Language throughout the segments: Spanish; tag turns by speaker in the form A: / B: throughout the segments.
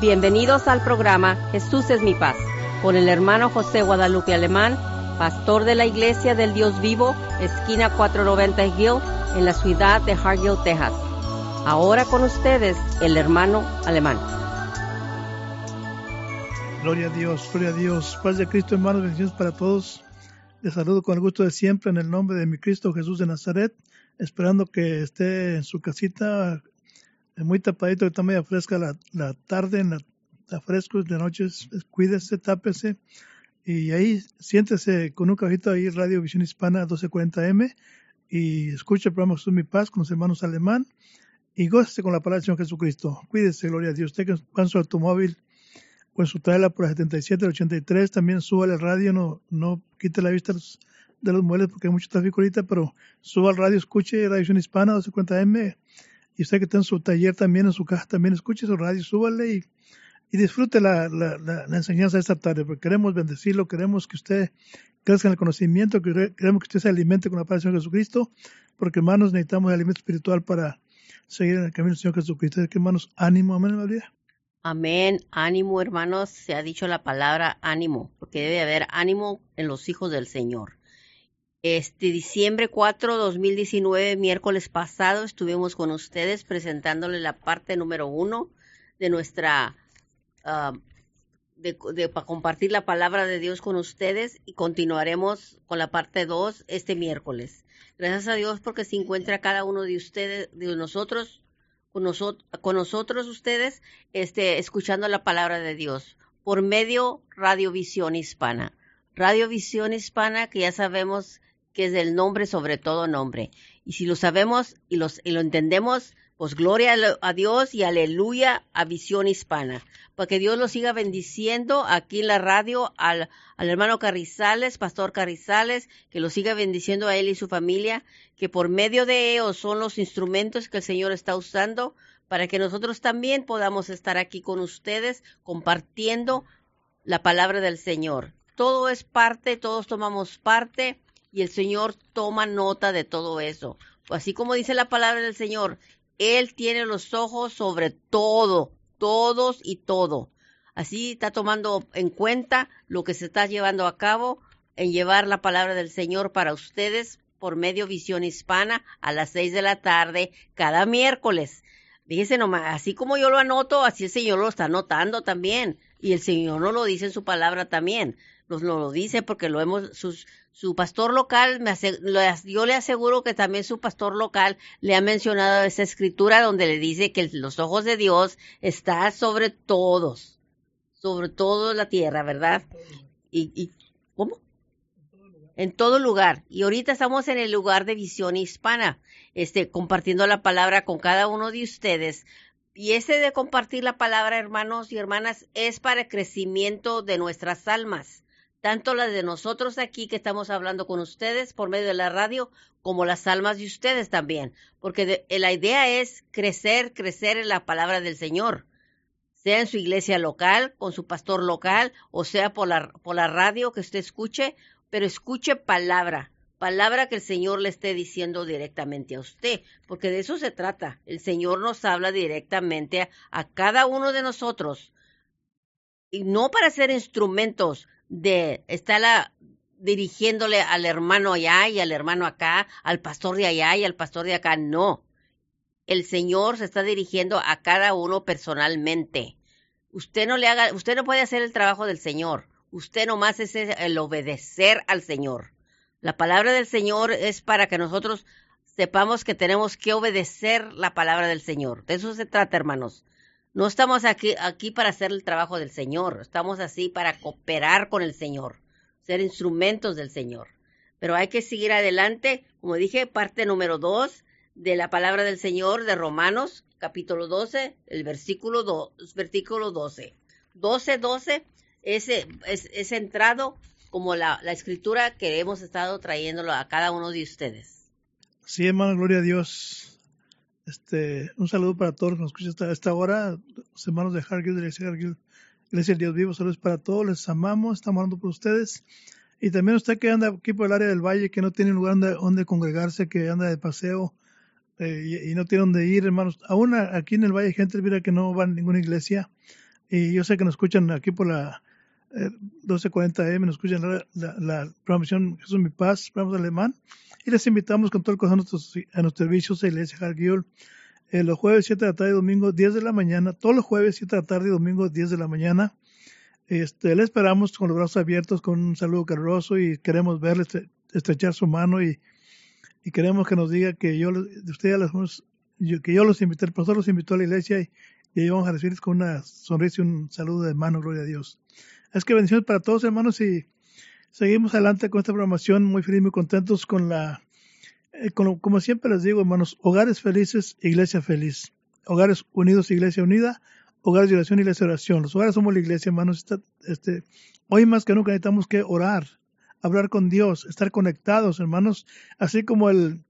A: Bienvenidos al programa Jesús es mi paz, con el hermano José Guadalupe Alemán, pastor de la Iglesia del Dios Vivo, esquina 490 Hill, en la ciudad de Hargill, Texas. Ahora con ustedes, el hermano Alemán.
B: Gloria a Dios, gloria a Dios. Paz de Cristo, hermanos, bendiciones para todos. Les saludo con el gusto de siempre en el nombre de mi Cristo Jesús de Nazaret, esperando que esté en su casita muy tapadito, está media fresca la, la tarde, en la, está fresco de noches, cuídese, tápese y ahí siéntese con un cajito ahí, Radio Visión Hispana 1240M y escuche el programa Jesús Mi Paz con los hermanos alemán y gócese con la palabra del Señor Jesucristo. Cuídese, gloria a Dios. Usted que va en su automóvil o en su trailer por la 77, 83, también suba el radio, no, no quite la vista de los muebles porque hay mucho tráfico ahorita, pero suba al radio, escuche Radio Visión Hispana 1240M y usted que está en su taller también, en su casa también, escuche su radio, súbale y, y disfrute la, la, la, enseñanza de esta tarde, porque queremos bendecirlo, queremos que usted crezca en el conocimiento, que queremos que usted se alimente con la palabra del Señor Jesucristo, porque hermanos necesitamos el alimento espiritual para seguir en el camino del Señor Jesucristo. que hermanos, ánimo, amén, María.
A: Amén, ánimo hermanos, se ha dicho la palabra ánimo, porque debe haber ánimo en los hijos del Señor. Este diciembre 4, 2019, miércoles pasado, estuvimos con ustedes presentándole la parte número uno de nuestra, uh, de, de, para compartir la palabra de Dios con ustedes y continuaremos con la parte dos este miércoles. Gracias a Dios porque se encuentra cada uno de ustedes, de nosotros, con, nosotros, con nosotros ustedes, este, escuchando la palabra de Dios por medio Radiovisión Hispana. Radiovisión Hispana, que ya sabemos que es el nombre sobre todo nombre. Y si lo sabemos y, los, y lo entendemos, pues gloria a Dios y aleluya a Visión Hispana. Para que Dios lo siga bendiciendo aquí en la radio al, al hermano Carrizales, Pastor Carrizales, que lo siga bendiciendo a él y su familia, que por medio de ellos son los instrumentos que el Señor está usando para que nosotros también podamos estar aquí con ustedes compartiendo la palabra del Señor. Todo es parte, todos tomamos parte y el Señor toma nota de todo eso. Así como dice la palabra del Señor, Él tiene los ojos sobre todo, todos y todo. Así está tomando en cuenta lo que se está llevando a cabo en llevar la palabra del Señor para ustedes por medio Visión Hispana a las seis de la tarde cada miércoles. Fíjese nomás, así como yo lo anoto, así el Señor lo está anotando también. Y el Señor no lo dice en su palabra también. Nos lo dice porque lo hemos, su pastor local, me yo le aseguro que también su pastor local le ha mencionado esa escritura donde le dice que los ojos de Dios están sobre todos, sobre toda la tierra, ¿verdad? Y, y ¿cómo? En todo lugar. Y ahorita estamos en el lugar de visión hispana, este, compartiendo la palabra con cada uno de ustedes. Y ese de compartir la palabra, hermanos y hermanas, es para el crecimiento de nuestras almas tanto las de nosotros aquí que estamos hablando con ustedes por medio de la radio, como las almas de ustedes también, porque eh, la idea es crecer, crecer en la palabra del Señor, sea en su iglesia local, con su pastor local, o sea por la, por la radio que usted escuche, pero escuche palabra, palabra que el Señor le esté diciendo directamente a usted, porque de eso se trata. El Señor nos habla directamente a cada uno de nosotros, y no para ser instrumentos de estarla dirigiéndole al hermano allá y al hermano acá, al pastor de allá y al pastor de acá. No. El Señor se está dirigiendo a cada uno personalmente. Usted no le haga, usted no puede hacer el trabajo del Señor. Usted nomás es el obedecer al Señor. La palabra del Señor es para que nosotros sepamos que tenemos que obedecer la palabra del Señor. De eso se trata, hermanos. No estamos aquí, aquí para hacer el trabajo del Señor, estamos así para cooperar con el Señor, ser instrumentos del Señor. Pero hay que seguir adelante, como dije, parte número dos de la palabra del Señor de Romanos, capítulo 12, el versículo, do, versículo 12. 12, 12 es, es, centrado como la, la, escritura que hemos estado trayéndolo a cada uno de ustedes.
B: Sí, hermano, gloria a Dios. Este, un saludo para todos los que nos escuchan hasta esta hora, los hermanos de Hargill, de Iglesia Hargill, Iglesia del Dios Vivo, saludos para todos, les amamos, estamos hablando por ustedes. Y también usted que anda aquí por el área del valle, que no tiene lugar donde, congregarse, que anda de paseo eh, y, no tiene donde ir, hermanos. Aún aquí en el valle hay gente mira que no va a ninguna iglesia. Y yo sé que nos escuchan aquí por la 1240 M, nos escuchan la, la, programación Jesús Mi Paz, programa alemán. Y les invitamos con todo el corazón a nuestros, a nuestros servicios de Iglesia Hargiol. Eh, los jueves 7 de la tarde y domingo 10 de la mañana, todos los jueves 7 de la tarde y domingo 10 de la mañana. Este, le esperamos con los brazos abiertos, con un saludo caluroso y queremos verle estrechar su mano y, y queremos que nos diga que yo, usted que yo los invité, el pastor los invitó a la iglesia y, y ahí vamos a recibirles con una sonrisa y un saludo de mano, gloria a Dios. Es que bendiciones para todos, hermanos, y seguimos adelante con esta programación, muy feliz, muy contentos con la, eh, como siempre les digo, hermanos, hogares felices, iglesia feliz. Hogares unidos, iglesia unida. Hogares de oración, iglesia de oración. Los hogares somos la iglesia, hermanos. este, hoy más que nunca necesitamos que orar, hablar con Dios, estar conectados, hermanos, así como el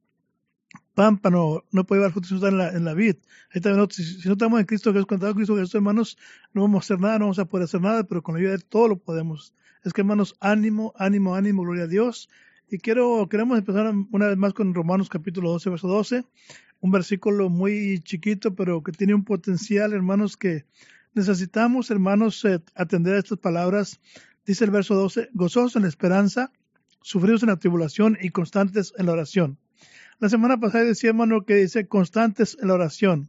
B: pámpano no puede llevar frutos si no está en la, en la vid. si, no estamos en Cristo Jesús, cuando Cristo Jesús, hermanos, no vamos a hacer nada, no vamos a poder hacer nada, pero con la ayuda de todo lo podemos. Es que, hermanos, ánimo, ánimo, ánimo, gloria a Dios. Y quiero, queremos empezar una vez más con Romanos capítulo 12, verso 12, un versículo muy chiquito, pero que tiene un potencial, hermanos, que necesitamos, hermanos, eh, atender a estas palabras. Dice el verso 12, gozosos en la esperanza, sufridos en la tribulación y constantes en la oración. La semana pasada decía, hermano, que dice constantes en la oración.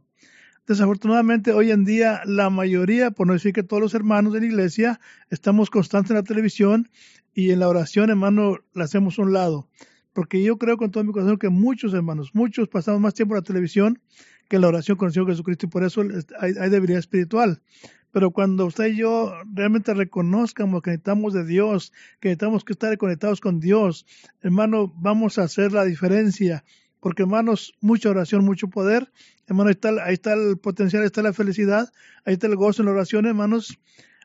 B: Desafortunadamente, hoy en día, la mayoría, por no decir que todos los hermanos de la iglesia, estamos constantes en la televisión y en la oración, hermano, la hacemos a un lado. Porque yo creo con todo mi corazón que muchos hermanos, muchos pasamos más tiempo en la televisión que en la oración con el Señor Jesucristo y por eso hay, hay debilidad espiritual. Pero cuando usted y yo realmente reconozcamos que necesitamos de Dios, que necesitamos que estar conectados con Dios, hermano, vamos a hacer la diferencia. Porque, hermanos, mucha oración, mucho poder. Hermano, ahí está, el potencial, ahí está la felicidad, ahí está el gozo en la oración, hermanos.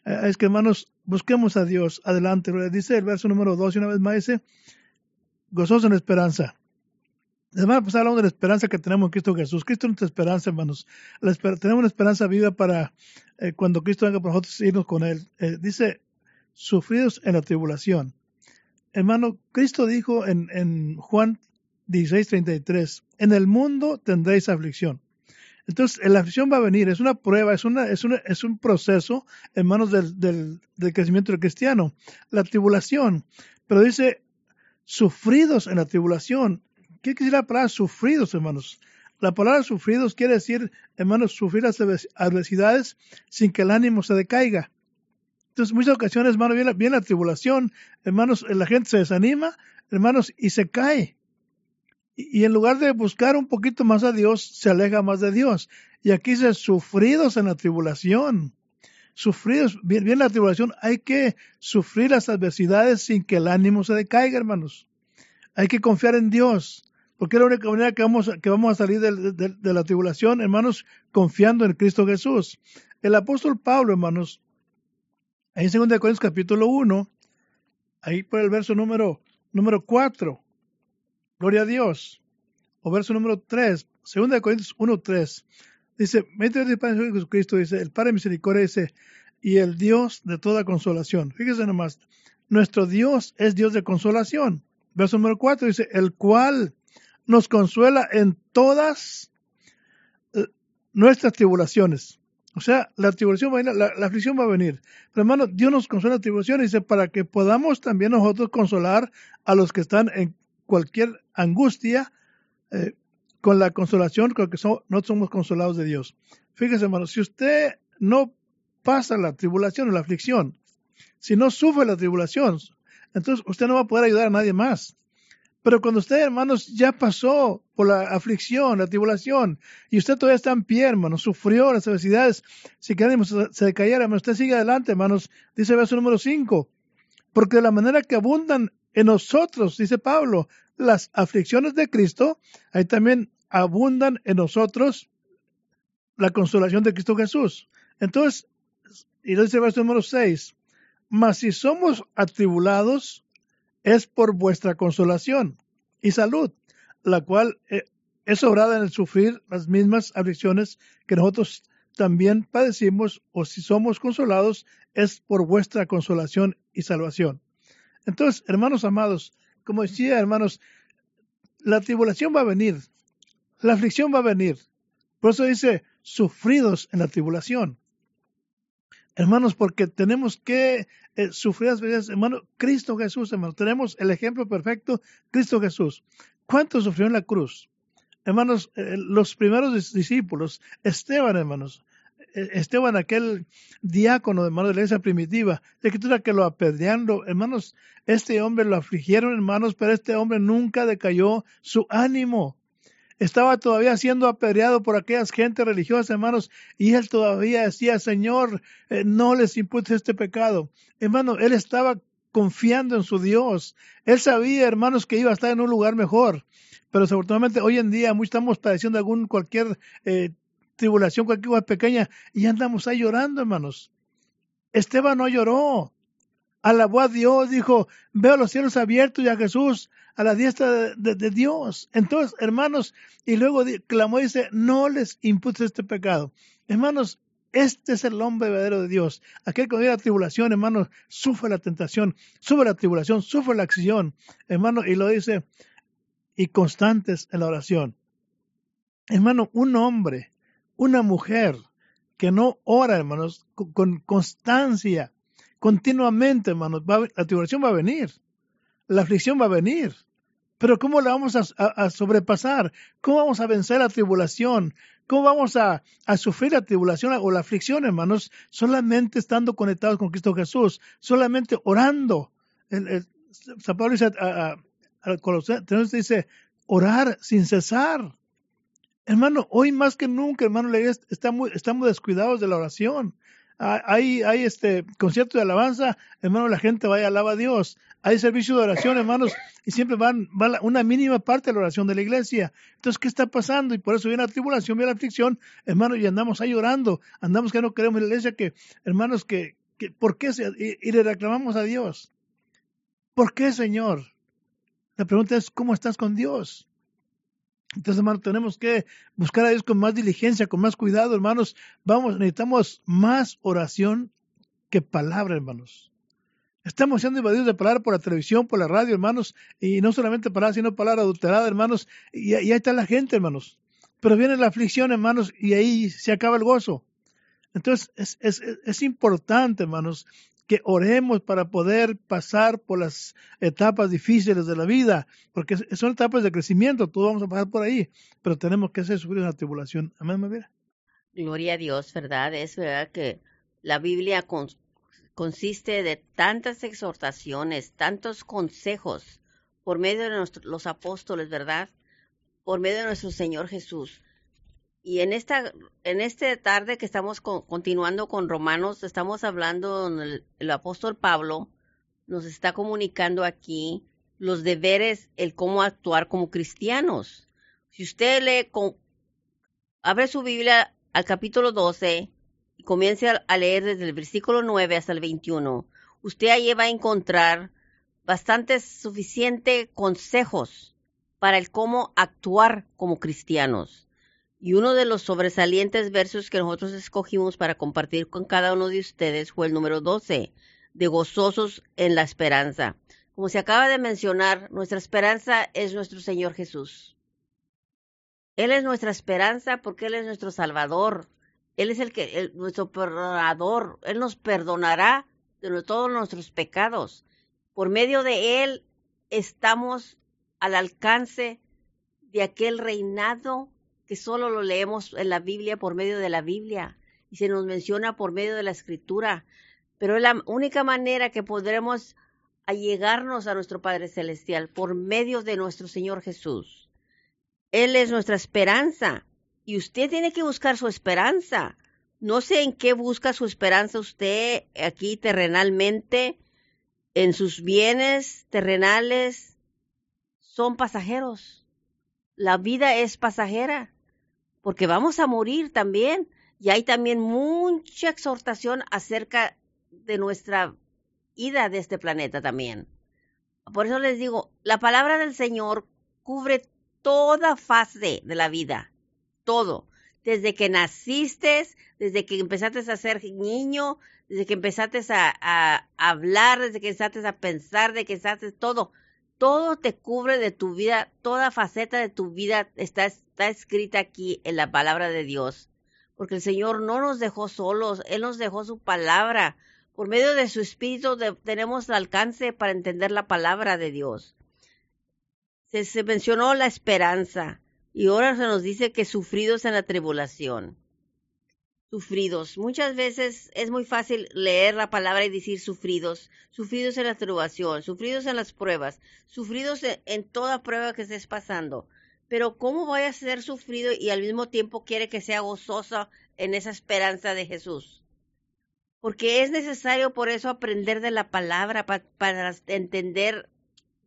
B: Eh, es que, hermanos, busquemos a Dios. Adelante. Dice el verso número 2 y una vez más dice, gozoso en esperanza. Además, pues hablamos de la esperanza que tenemos en Cristo Jesús. Cristo es nuestra esperanza, hermanos. tenemos una esperanza viva para eh, cuando Cristo venga por nosotros irnos con Él. Eh, dice, sufridos en la tribulación. Hermano, Cristo dijo en, en Juan 16:33, en el mundo tendréis aflicción. Entonces, la aflicción va a venir, es una prueba, es, una, es, una, es un proceso, hermanos, del, del, del crecimiento del cristiano. La tribulación, pero dice, sufridos en la tribulación. ¿Qué quiere decir la palabra sufridos, hermanos? La palabra sufridos quiere decir, hermanos, sufrir las adversidades sin que el ánimo se decaiga. Entonces, muchas ocasiones, hermanos, viene, la tribulación, hermanos, la gente se desanima, hermanos, y se cae. Y, en lugar de buscar un poquito más a Dios, se aleja más de Dios. Y aquí dice, sufridos en la tribulación. Sufridos, bien la tribulación, hay que sufrir las adversidades sin que el ánimo se decaiga, hermanos. Hay que confiar en Dios, porque es la única manera que vamos, que vamos a salir de, la tribulación, hermanos, confiando en Cristo Jesús. El apóstol Pablo, hermanos, ahí en 2 Corintios capítulo 1, ahí por el verso número, número 4, Gloria a Dios. O verso número 3, 2 Corintios 1, 3. Dice, mete de Padre Jesucristo, dice, el Padre de misericordia dice, y el Dios de toda consolación. Fíjese nomás, nuestro Dios es Dios de consolación. Verso número 4 dice, el cual nos consuela en todas eh, nuestras tribulaciones. O sea, la tribulación va a venir, la, aflicción va a venir. Pero hermano, Dios nos consuela en la tribulación, dice, para que podamos también nosotros consolar a los que están en cualquier angustia eh, con la consolación con que no somos consolados de Dios. Fíjese, hermano, si usted no pasa la tribulación o la aflicción, si no sufre la tribulación, entonces usted no va a poder ayudar a nadie más. Pero cuando usted, hermanos, ya pasó por la aflicción, la tribulación, y usted todavía está en pie, hermanos, sufrió las adversidades, si queremos se cayera, hermanos, usted sigue adelante, hermanos, dice el verso número 5, porque de la manera que abundan en nosotros, dice Pablo, las aflicciones de Cristo, ahí también abundan en nosotros la consolación de Cristo Jesús. Entonces, y dice el verso número 6, mas si somos atribulados, es por vuestra consolación y salud, la cual eh, es obrada en el sufrir las mismas aflicciones que nosotros también padecimos, o si somos consolados, es por vuestra consolación y salvación. Entonces, hermanos amados, como decía, hermanos, la tribulación va a venir, la aflicción va a venir. Por eso dice, sufridos en la tribulación. Hermanos, porque tenemos que eh, sufrir las hermano, Cristo Jesús, hermano, tenemos el ejemplo perfecto, Cristo Jesús. ¿Cuánto sufrió en la cruz? Hermanos, eh, los primeros discípulos, Esteban, hermanos, eh, Esteban, aquel diácono, hermano, de la iglesia primitiva, la escritura que lo apedreando, hermanos, este hombre lo afligieron, hermanos, pero este hombre nunca decayó su ánimo estaba todavía siendo apedreado por aquellas gentes religiosas, hermanos, y él todavía decía, Señor, eh, no les imputes este pecado. Hermano, él estaba confiando en su Dios. Él sabía, hermanos, que iba a estar en un lugar mejor. Pero desafortunadamente hoy en día estamos padeciendo algún cualquier eh, tribulación, cualquier cosa pequeña, y andamos ahí llorando, hermanos. Esteban no lloró. Alabó a Dios, dijo, veo los cielos abiertos y a Jesús a la diestra de, Dios. Entonces, hermanos, y luego clamó y dice, no les imputes este pecado. Hermanos, este es el hombre verdadero de Dios. Aquel que vive la tribulación, hermanos, sufre la tentación, sufre la tribulación, sufre la acción, hermano, y lo dice, y constantes en la oración. Hermano, un hombre, una mujer que no ora, hermanos, con, constancia, continuamente, hermanos, la tribulación va a venir la aflicción va a venir. Pero ¿cómo la vamos a, sobrepasar? ¿Cómo vamos a vencer la tribulación? ¿Cómo vamos a, sufrir la tribulación o la aflicción, hermanos? Solamente estando conectados con Cristo Jesús, solamente orando. El, San Pablo dice a, dice, orar sin cesar. Hermano, hoy más que nunca, hermano, estamos, estamos descuidados de la oración. Hay, hay este concierto de alabanza, hermano, la gente vaya a alabar a Dios. Hay servicio de oración, hermanos, y siempre van, va una mínima parte de la oración de la iglesia. Entonces, ¿qué está pasando? Y por eso viene la tribulación, viene la aflicción, hermanos, y andamos ahí llorando. Andamos que no queremos la iglesia que, hermanos, que, ¿por qué? Se, y, le reclamamos a Dios. ¿Por qué, Señor? La pregunta es, ¿cómo estás con Dios? Entonces, hermanos, tenemos que buscar a Dios con más diligencia, con más cuidado, hermanos. Vamos, necesitamos más oración que palabra, hermanos. Estamos siendo invadidos de palabra por la televisión, por la radio, hermanos, y no solamente palabra, sino palabra adulterada, hermanos, y, ahí está la gente, hermanos. Pero viene la aflicción, hermanos, y ahí se acaba el gozo. Entonces, es, importante, hermanos, que oremos para poder pasar por las etapas difíciles de la vida, porque son etapas de crecimiento, todos vamos a pasar por ahí, pero tenemos que hacer sufrir una tribulación. Amén.
A: Gloria a Dios, ¿verdad? Es verdad que la Biblia consiste de tantas exhortaciones, tantos consejos por medio de los apóstoles, ¿verdad? Por medio de nuestro Señor Jesús. Y en esta, en este tarde que estamos continuando con Romanos, estamos hablando, el, apóstol Pablo nos está comunicando aquí los deberes, el cómo actuar como cristianos. Si usted lee, con, abre su Biblia al capítulo 12 y comience a leer desde el versículo 9 hasta el 21, usted ahí va a encontrar bastantes suficientes consejos para el cómo actuar como cristianos. Y uno de los sobresalientes versos que nosotros escogimos para compartir con cada uno de ustedes fue el número 12, de gozosos en la esperanza. Como se acaba de mencionar, nuestra esperanza es nuestro Señor Jesús. Él es nuestra esperanza porque Él es nuestro Salvador. Él es el que, nuestro perdonador. Él nos perdonará de todos nuestros pecados. Por medio de Él estamos al alcance de aquel reinado que solo lo leemos en la Biblia por medio de la Biblia y se nos menciona por medio de la escritura, pero es la única manera que podremos allegarnos a nuestro Padre Celestial por medio de nuestro Señor Jesús. Él es nuestra esperanza y usted tiene que buscar su esperanza. No sé en qué busca su esperanza usted aquí terrenalmente, en sus bienes terrenales, son pasajeros la vida es pasajera, porque vamos a morir también. Y hay también mucha exhortación acerca de nuestra ida de este planeta también. Por eso les digo, la palabra del Señor cubre toda fase de la vida, todo. Desde que naciste, desde que empezaste a ser niño, desde que empezaste a, hablar, desde que empezaste a pensar, de que empezaste todo todo te cubre de tu vida, toda faceta de tu vida está, está escrita aquí en la palabra de Dios. porque el Señor no nos dejó solos, Él nos dejó su palabra. Por medio de su Espíritu tenemos el alcance para entender la palabra de Dios. Se mencionó la esperanza y ahora se nos dice que sufridos en la tribulación sufridos. Muchas veces es muy fácil leer la palabra y decir sufridos, sufridos en la tribulación, sufridos en las pruebas, sufridos en, toda prueba que estés pasando. Pero ¿cómo voy a ser sufrido y al mismo tiempo quiere que sea gozosa en esa esperanza de Jesús? Porque es necesario por eso aprender de la palabra para entender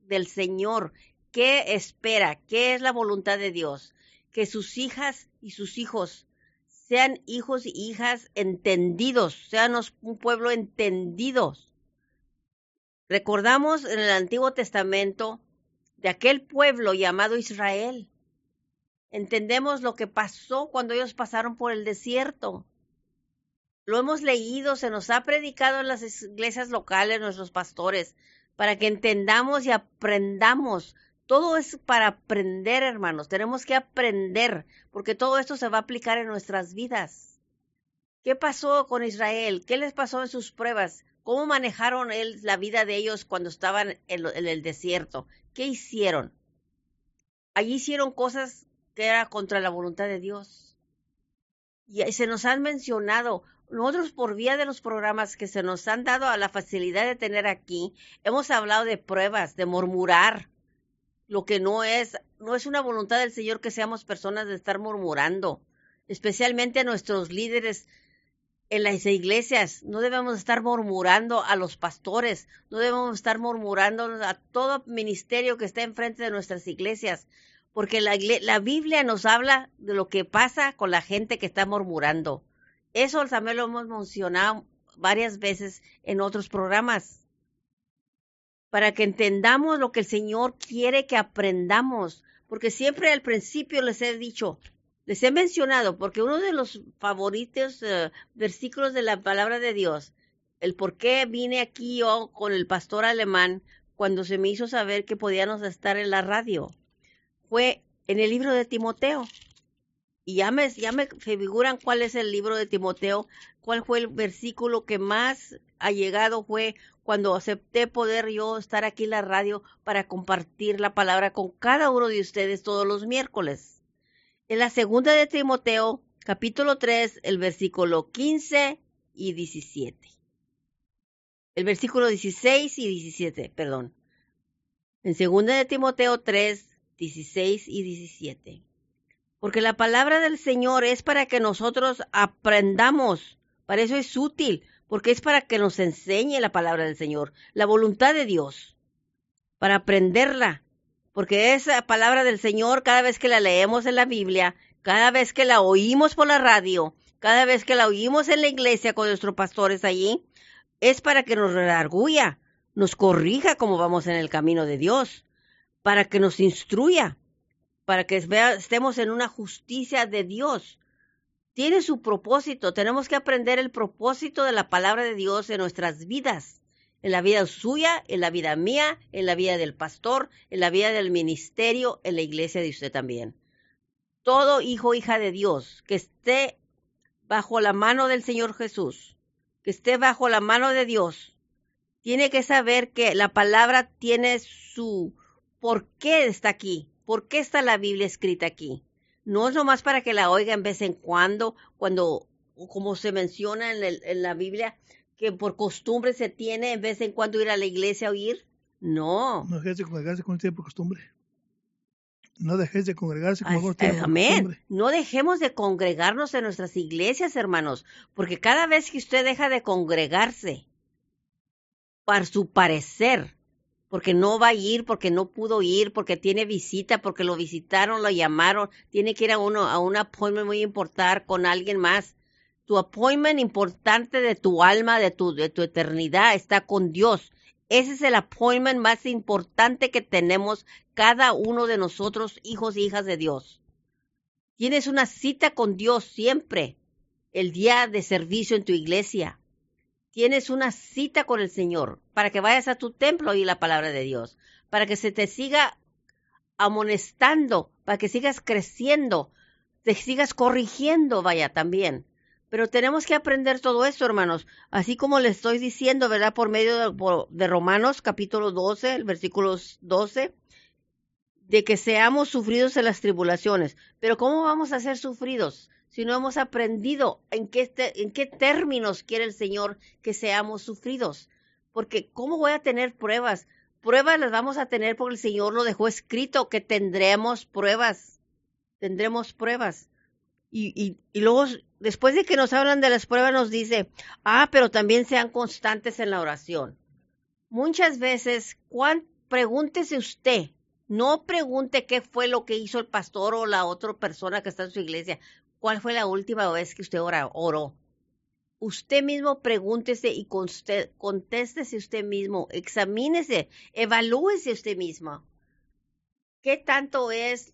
A: del Señor qué espera, qué es la voluntad de Dios, que sus hijas y sus hijos sean hijos y hijas entendidos, sean un pueblo entendidos. Recordamos en el Antiguo Testamento de aquel pueblo llamado Israel. Entendemos lo que pasó cuando ellos pasaron por el desierto. Lo hemos leído, se nos ha predicado en las iglesias locales, nuestros pastores, para que entendamos y aprendamos todo es para aprender, hermanos. Tenemos que aprender, porque todo esto se va a aplicar en nuestras vidas. ¿Qué pasó con Israel? ¿Qué les pasó en sus pruebas? ¿Cómo manejaron la vida de ellos cuando estaban en, el desierto? ¿Qué hicieron? Allí hicieron cosas que eran contra la voluntad de Dios. Y se nos han mencionado, nosotros por vía de los programas que se nos han dado a la facilidad de tener aquí, hemos hablado de pruebas, de murmurar, lo que no es, no es una voluntad del Señor que seamos personas de estar murmurando, especialmente a nuestros líderes en las iglesias. No debemos estar murmurando a los pastores, no debemos estar murmurando a todo ministerio que está enfrente de nuestras iglesias, porque la, la Biblia nos habla de lo que pasa con la gente que está murmurando. Eso también lo hemos mencionado varias veces en otros programas para que entendamos lo que el Señor quiere que aprendamos, porque siempre al principio les he dicho, les he mencionado, porque uno de los favoritos eh, versículos de la palabra de Dios, el por qué vine aquí yo con el pastor alemán cuando se me hizo saber que podíamos estar en la radio, fue en el libro de Timoteo. Y ya me, figuran cuál es el libro de Timoteo, cuál fue el versículo que más ha llegado fue cuando acepté poder yo estar aquí en la radio para compartir la palabra con cada uno de ustedes todos los miércoles. En la segunda de Timoteo, capítulo 3, el versículo 15 y 17. El versículo 16 y 17, perdón. En segunda de Timoteo 3, 16 y 17. Porque la palabra del Señor es para que nosotros aprendamos. Para eso es útil, porque es para que nos enseñe la palabra del Señor, la voluntad de Dios, para aprenderla, porque esa palabra del Señor, cada vez que la leemos en la Biblia, cada vez que la oímos por la radio, cada vez que la oímos en la iglesia con nuestros pastores allí, es para que nos redarguya, nos corrija como vamos en el camino de Dios, para que nos instruya, para que estemos en una justicia de Dios, tiene su propósito. Tenemos que aprender el propósito de la palabra de Dios en nuestras vidas, en la vida suya, en la vida mía, en la vida del pastor, en la vida del ministerio, en la iglesia de usted también. Todo hijo, hija de Dios que esté bajo la mano del Señor Jesús, que esté bajo la mano de Dios, tiene que saber que la palabra tiene su por qué está aquí, por qué está la Biblia escrita aquí no es nomás para que la oigan vez en cuando, cuando, como se menciona en, la Biblia, que por costumbre se tiene en vez en cuando ir a la iglesia a oír. No.
B: No dejes de congregarse con tiempo costumbre. No dejes de congregarse como tiempo Amén.
A: No dejemos de congregarnos en nuestras iglesias, hermanos, porque cada vez que usted deja de congregarse, para su parecer, porque no va a ir, porque no pudo ir, porque tiene visita, porque lo visitaron, lo llamaron, tiene que ir a uno a un appointment muy importante con alguien más. Tu appointment importante de tu alma, de tu, de tu eternidad, está con Dios. Ese es el appointment más importante que tenemos cada uno de nosotros, hijos e hijas de Dios. Tienes una cita con Dios siempre, el día de servicio en tu iglesia tienes una cita con el Señor para que vayas a tu templo y la palabra de Dios, para que se te siga amonestando, para que sigas creciendo. te sigas corrigiendo, vaya, también. Pero tenemos que aprender todo esto, hermanos. Así como le estoy diciendo, ¿verdad? Por medio de, Romanos capítulo 12, el versículo 12, de que seamos sufridos en las tribulaciones. Pero ¿cómo vamos a ser sufridos si no hemos aprendido en qué, en qué términos quiere el Señor que seamos sufridos? Porque ¿cómo voy a tener pruebas? Pruebas las vamos a tener porque el Señor lo dejó escrito, que tendremos pruebas. Tendremos pruebas. Y, y, y luego, después de que nos hablan de las pruebas, nos dice, ah, pero también sean constantes en la oración. Muchas veces, ¿cuán, pregúntese usted, no pregunte qué fue lo que hizo el pastor o la otra persona que está en su iglesia. ¿Cuál fue la última vez que usted oró? Usted mismo pregúntese y contéstese usted mismo, examínese, evalúese usted mismo. ¿Qué tanto es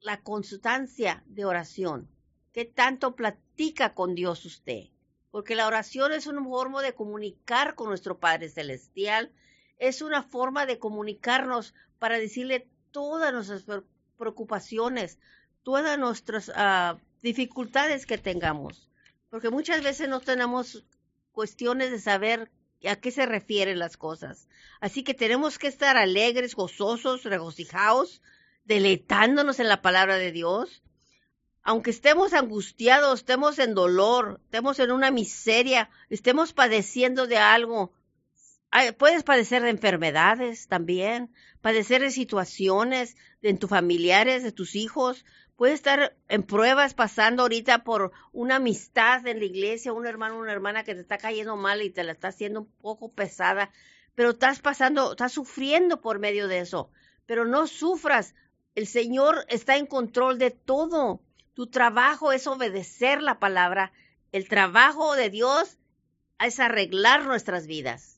A: la constancia de oración? ¿Qué tanto platica con Dios usted? Porque la oración es una forma de comunicar con nuestro Padre Celestial, es una forma de comunicarnos para decirle todas nuestras preocupaciones, todas nuestras uh, dificultades que tengamos. Porque muchas veces no tenemos cuestiones de saber a qué se refieren las cosas. Así que tenemos que estar alegres, gozosos, regocijados, deleitándonos en la palabra de Dios. Aunque estemos angustiados, estemos en dolor, estemos en una miseria, estemos padeciendo de algo, puedes padecer de enfermedades también, padecer de situaciones de tus familiares, de tus hijos. Puedes estar en pruebas pasando ahorita por una amistad en la iglesia, un hermano, una hermana que te está cayendo mal y te la está haciendo un poco pesada, pero estás pasando, estás sufriendo por medio de eso. Pero no sufras, el Señor está en control de todo. Tu trabajo es obedecer la palabra. El trabajo de Dios es arreglar nuestras vidas.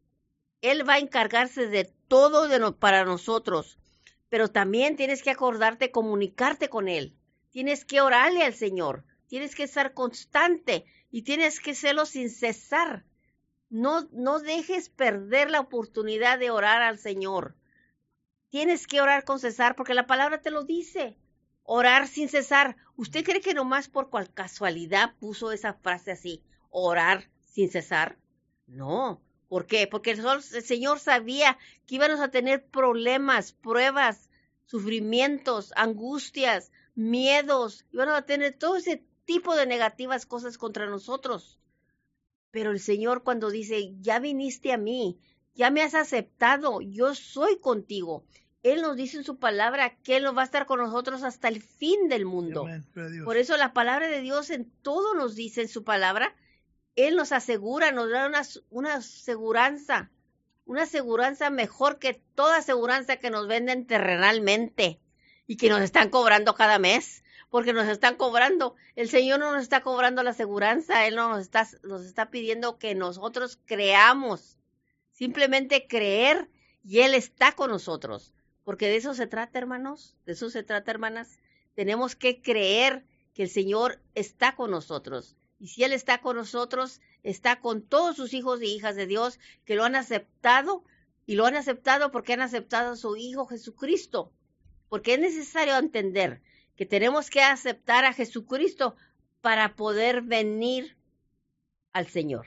A: Él va a encargarse de todo para nosotros, pero también tienes que acordarte, comunicarte con Él. Tienes que orarle al Señor, tienes que ser constante y tienes que hacerlo sin cesar. No, no dejes perder la oportunidad de orar al Señor. Tienes que orar con cesar porque la palabra te lo dice. Orar sin cesar. ¿Usted cree que nomás por cual casualidad puso esa frase así? Orar sin cesar. No, ¿Por qué? Porque el, Señor sabía que íbamos a tener problemas, pruebas, sufrimientos, angustias, miedos, íbamos a tener todo ese tipo de negativas cosas contra nosotros. Pero el Señor cuando dice, ya viniste a mí, ya me has aceptado, yo soy contigo. Él nos dice en su palabra que Él nos va a estar con nosotros hasta el fin del mundo. Por eso la palabra de Dios en todo nos dice en su palabra él nos asegura, nos da una, una aseguranza, una aseguranza mejor que toda aseguranza que nos venden terrenalmente y que nos están cobrando cada mes, porque nos están cobrando. El Señor no nos está cobrando la aseguranza, Él no nos está, nos está pidiendo que nosotros creamos, simplemente creer y Él está con nosotros, porque de eso se trata, hermanos, de eso se trata, hermanas. Tenemos que creer que el Señor está con nosotros y si Él está con nosotros, está con todos sus hijos y hijas de Dios que lo han aceptado y lo han aceptado porque han aceptado a su Hijo Jesucristo. Porque es necesario entender que tenemos que aceptar a Jesucristo para poder venir al Señor.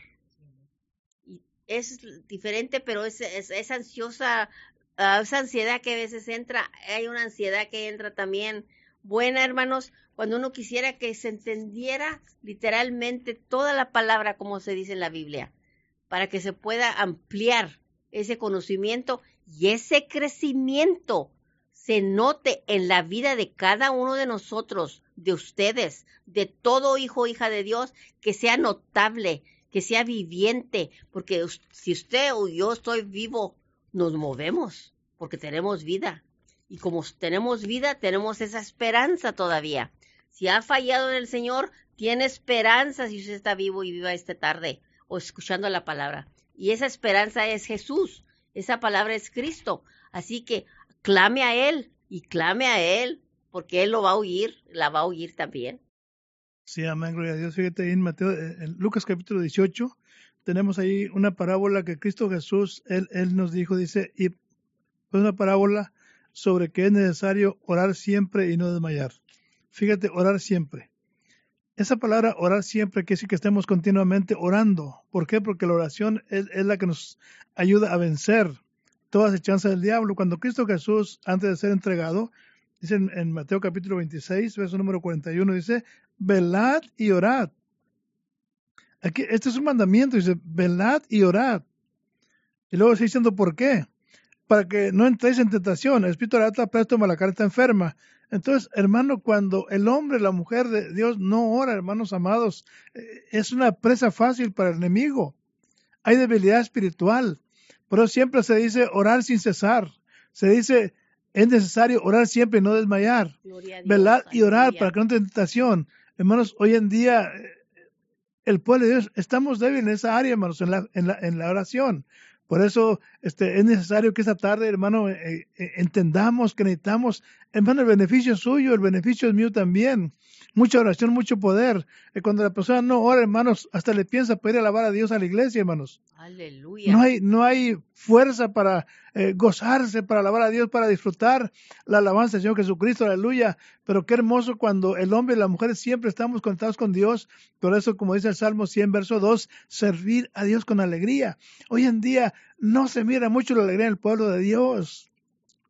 A: Y es diferente, pero es, es, ansiosa, uh, esa ansiedad que a veces entra, hay una ansiedad que entra también buena, hermanos, cuando uno quisiera que se entendiera literalmente toda la palabra como se dice en la Biblia, para que se pueda ampliar ese conocimiento y ese crecimiento se note en la vida de cada uno de nosotros, de ustedes, de todo hijo o hija de Dios, que sea notable, que sea viviente, porque si usted o yo estoy vivo, nos movemos, porque tenemos vida. Y como tenemos vida, tenemos esa esperanza todavía. Si ha fallado en el Señor, tiene esperanza si usted está vivo y viva esta tarde o escuchando la palabra. Y esa esperanza es Jesús, esa palabra es Cristo. Así que clame a Él y clame a Él, porque Él lo va a oír, la va a oír también.
B: Sí, amén, gloria a Dios. Fíjate en Mateo, eh, en Lucas capítulo 18, tenemos ahí una parábola que Cristo Jesús, Él, él nos dijo, dice, y es una parábola sobre que es necesario orar siempre y no desmayar. Fíjate, orar siempre. esa palabra orar siempre quiere decir que estemos continuamente orando. ¿Por qué? Porque la oración es, la que nos ayuda a vencer todas las chances del diablo. Cuando Cristo Jesús, antes de ser entregado, dice en, Mateo capítulo 26, verso número 41, dice, velad y orad. Aquí, este es un mandamiento, dice, velad y orad. Y luego sigue diciendo, ¿por qué? Para que no entréis en tentación. El espíritu está presto, la carne está enferma. Entonces, hermano, cuando el hombre, la mujer de Dios no ora, hermanos amados, eh, es una presa fácil para el enemigo. Hay debilidad espiritual. Por eso siempre se dice orar sin cesar. Se dice, es necesario orar siempre y no desmayar. Velar y orar para que no tenga tentación. Hermanos, hoy en día eh, el pueblo de Dios, estamos débiles en esa área, hermanos, en la, en la, en la oración. Por eso este, es necesario que esta tarde, hermano, eh, eh, entendamos que necesitamos, hermano, el beneficio es suyo, el beneficio es mío también. Mucha oración, mucho poder. Y cuando la persona no ora, hermanos, hasta le piensa poder alabar a Dios a la iglesia, hermanos.
A: Aleluya.
B: No hay, no hay fuerza para eh, gozarse, para alabar a Dios, para disfrutar la alabanza del Señor Jesucristo, aleluya. Pero qué hermoso cuando el hombre y la mujer siempre estamos conectados con Dios. Por eso, como dice el Salmo 100, verso 2, servir a Dios con alegría. Hoy en día no se mira mucho la alegría en el pueblo de Dios.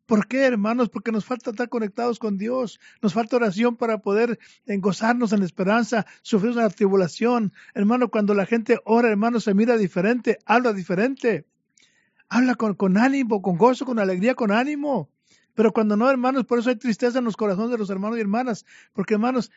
B: ¿Por qué, hermanos? Porque nos falta estar conectados con Dios. Nos falta oración para poder gozarnos en la esperanza, sufrir una tribulación. Hermano, cuando la gente ora, hermano, se mira diferente, habla diferente. Habla con, con ánimo, con gozo, con alegría, con ánimo. Pero cuando no, hermanos, por eso hay tristeza en los corazones de los hermanos y hermanas. Porque, hermanos,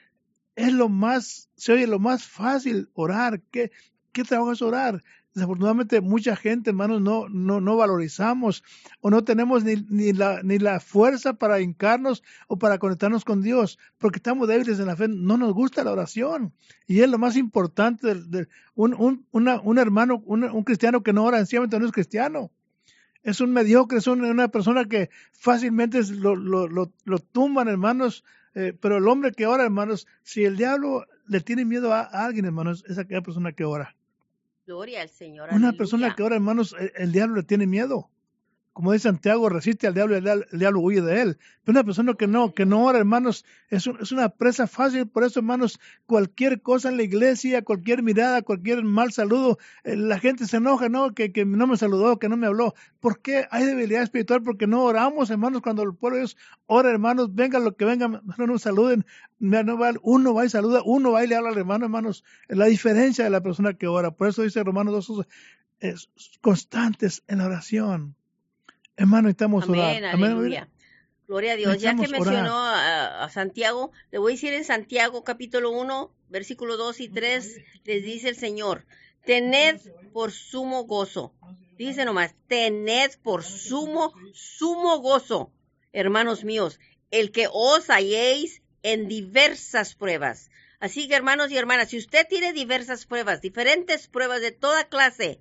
B: es lo más, se oye lo más fácil orar. ¿Qué, qué trabajo es orar? Desafortunadamente mucha gente, hermanos, no, no, valorizamos o no tenemos ni, ni, la, fuerza para hincarnos o para conectarnos con Dios, porque estamos débiles en la fe, no nos gusta la oración. Y es lo más importante de, un, hermano, un, cristiano que no ora, sencillamente no es cristiano. Es un mediocre, es una, persona que fácilmente lo, lo, lo, tumban, hermanos, eh, pero el hombre que ora, hermanos, si el diablo le tiene miedo a, a alguien, hermanos, es aquella persona que ora.
A: Gloria al Señor.
B: Una persona que ahora, hermanos, el, diablo le tiene miedo como dice Santiago, resiste al diablo y el, diablo huye de él. Pero una persona que no, que no ora, hermanos, es, es, una presa fácil. Por eso, hermanos, cualquier cosa en la iglesia, cualquier mirada, cualquier mal saludo, eh, la gente se enoja, ¿no? Que, no me saludó, que no me habló. ¿Por qué hay debilidad espiritual? Porque no oramos, hermanos, cuando el pueblo de Dios ora, hermanos, vengan lo que vengan, no nos saluden. Uno va y saluda, uno va y le habla al hermano, hermanos. La diferencia de la persona que ora. Por eso dice Romanos 2, es constantes en la oración Hermano, estamos
A: Amén, aleluya. Gloria a Dios. Ya que mencionó a, Santiago, le voy a decir en Santiago capítulo 1, versículo 2 y 3, les dice el Señor, tened por sumo gozo. Dice nomás, tened por sumo, sumo gozo, hermanos míos, el que os halléis en diversas pruebas. Así que hermanos y hermanas, si usted tiene diversas pruebas, diferentes pruebas de toda clase,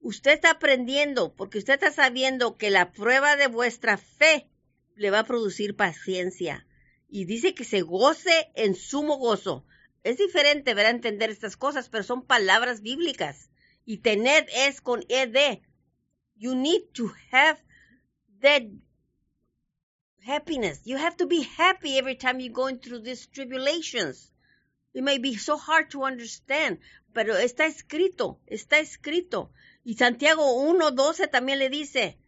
A: Usted está aprendiendo porque usted está sabiendo que la prueba de vuestra fe le va a producir paciencia. Y dice que se goce en sumo gozo. Es diferente, ver a entender estas cosas, pero son palabras bíblicas. Y tener es con ed. You need to have that happiness. You have to be happy every time you're going through these tribulations. It may be so hard to understand, pero está escrito, está escrito. Y Santiago 1.12 también le dice,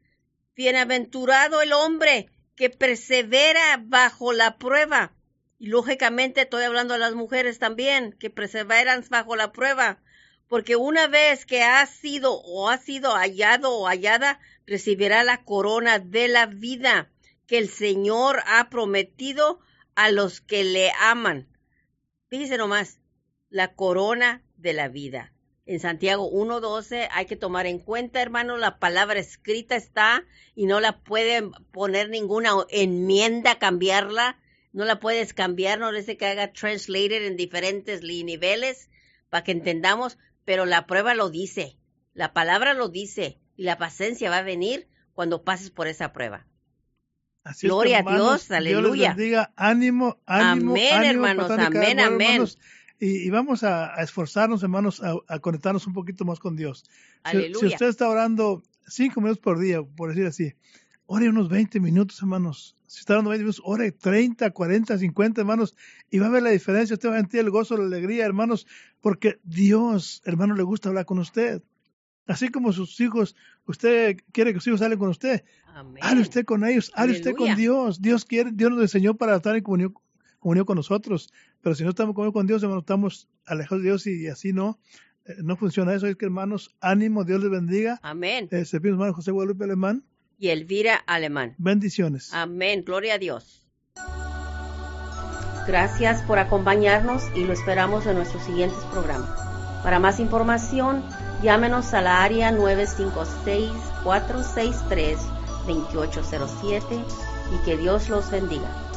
A: bienaventurado el hombre que persevera bajo la prueba. Y lógicamente estoy hablando a las mujeres también, que perseveran bajo la prueba. Porque una vez que ha sido o ha sido hallado o hallada, recibirá la corona de la vida que el Señor ha prometido a los que le aman. Fíjese nomás, la corona de la vida en Santiago 1.12 hay que tomar en cuenta, hermano, la palabra escrita está y no la pueden poner ninguna enmienda, cambiarla. No la puedes cambiar, no dice que haga translated en diferentes niveles para que entendamos, pero la prueba lo dice, la palabra lo dice y la paciencia va a venir cuando pases por esa prueba. Gloria a Dios, aleluya.
B: Dios les ánimo, ánimo.
A: Amén, hermanos, amén, amén
B: y, vamos a, esforzarnos, hermanos, a, conectarnos un poquito más con Dios. Si, usted está orando cinco minutos por día, por decir así, ore unos 20 minutos, hermanos. si está dando 20 minutos, ore 30, 40, 50, hermanos, y va a ver la diferencia. Usted va a sentir el gozo, la alegría, hermanos, porque Dios, hermano, le gusta hablar con usted. Así como sus hijos, usted quiere que sus hijos salgan con usted. Hable usted con ellos, hable usted con Dios. Dios quiere, Dios nos enseñó para estar en comunión, con nosotros. Pero si no estamos con Dios, hermano, estamos alejados de Dios y así no. Eh, no funciona eso. Es que, hermanos, ánimo, Dios les bendiga.
A: Amén.
B: Eh, hermano José Guadalupe Alemán.
A: Y Elvira Alemán.
B: Bendiciones.
A: Amén. Gloria a Dios. Gracias por acompañarnos y lo esperamos en nuestros siguientes programas. Para más información, llámenos a la área 956-463-2807 y que Dios los bendiga.